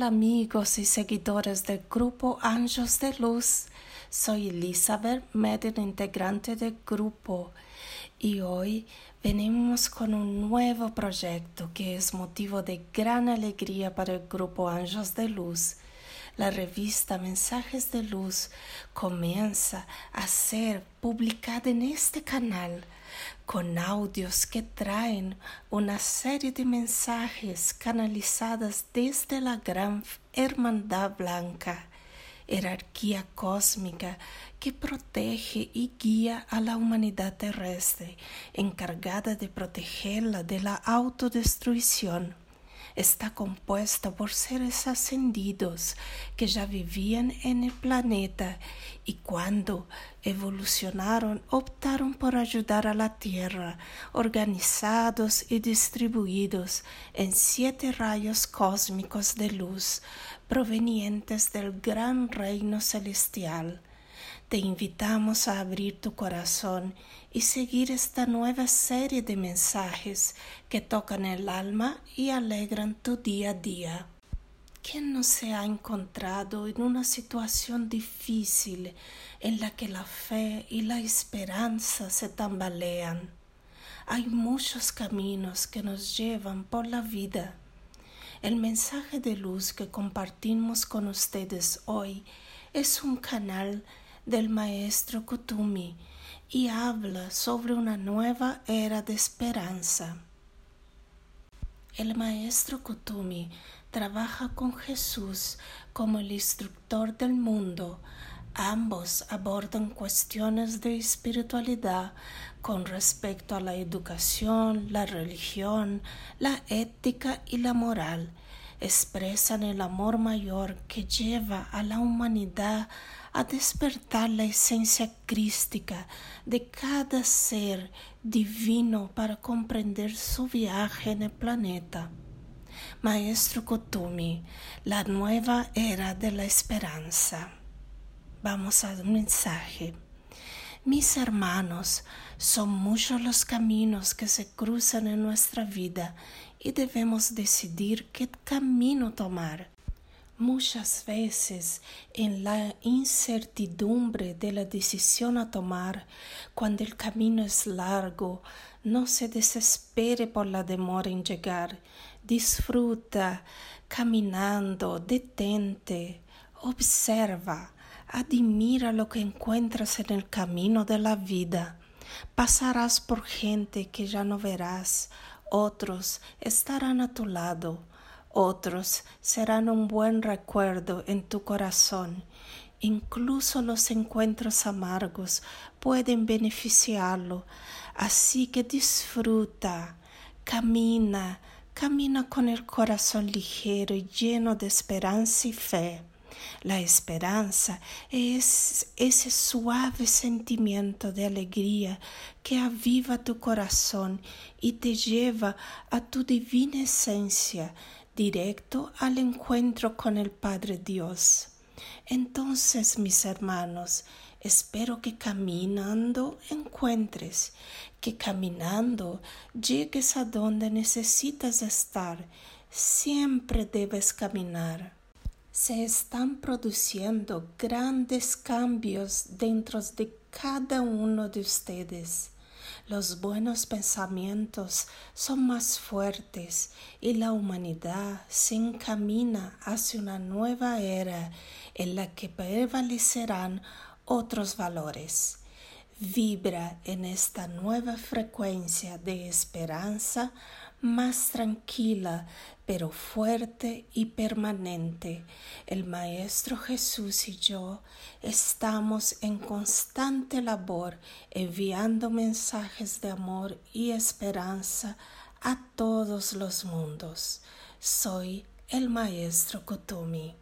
Hola amigos y seguidores del grupo Anjos de Luz. Soy Elizabeth, medio integrante del grupo, y hoy venimos con un nuevo proyecto que es motivo de gran alegría para el grupo Anjos de Luz. La revista Mensajes de Luz comienza a ser publicada en este canal con audios que traen una serie de mensajes canalizadas desde la gran Hermandad Blanca, jerarquía cósmica que protege y guía a la humanidad terrestre, encargada de protegerla de la autodestrucción está compuesta por seres ascendidos que ya vivían en el planeta y cuando evolucionaron optaron por ayudar a la Tierra, organizados y distribuidos en siete rayos cósmicos de luz provenientes del gran reino celestial te invitamos a abrir tu corazón y seguir esta nueva serie de mensajes que tocan el alma y alegran tu día a día. ¿Quién no se ha encontrado en una situación difícil en la que la fe y la esperanza se tambalean? Hay muchos caminos que nos llevan por la vida. El mensaje de luz que compartimos con ustedes hoy es un canal del maestro Kutumi y habla sobre una nueva era de esperanza. El maestro Kutumi trabaja con Jesús como el instructor del mundo. Ambos abordan cuestiones de espiritualidad con respecto a la educación, la religión, la ética y la moral. Expresan el amor mayor que lleva a la humanidad a despertar la esencia crística de cada ser divino para comprender su viaje en el planeta. Maestro Kotumi, la nueva era de la esperanza. Vamos al mensaje. Mis hermanos, son muchos los caminos que se cruzan en nuestra vida y debemos decidir qué camino tomar. Muchas veces en la incertidumbre de la decisión a tomar, cuando el camino es largo, no se desespere por la demora en llegar. Disfruta caminando, detente, observa, admira lo que encuentras en el camino de la vida. Pasarás por gente que ya no verás, otros estarán a tu lado otros serán un buen recuerdo en tu corazón. Incluso los encuentros amargos pueden beneficiarlo. Así que disfruta, camina, camina con el corazón ligero y lleno de esperanza y fe. La esperanza es ese suave sentimiento de alegría que aviva tu corazón y te lleva a tu divina esencia directo al encuentro con el Padre Dios. Entonces, mis hermanos, espero que caminando encuentres, que caminando llegues a donde necesitas estar. Siempre debes caminar. Se están produciendo grandes cambios dentro de cada uno de ustedes. Los buenos pensamientos son más fuertes y la humanidad se encamina hacia una nueva era en la que prevalecerán otros valores. Vibra en esta nueva frecuencia de esperanza más tranquila, pero fuerte y permanente. El Maestro Jesús y yo estamos en constante labor enviando mensajes de amor y esperanza a todos los mundos. Soy el Maestro Kotumi.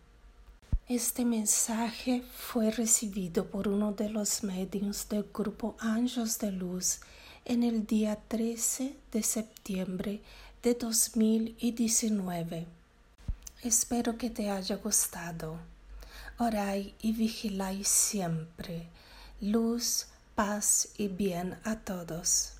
Este mensaje fue recibido por uno de los medios del grupo Anjos de Luz en el día 13 de septiembre de 2019. Espero que te haya gustado. Orai y vigilai siempre. Luz, paz y bien a todos.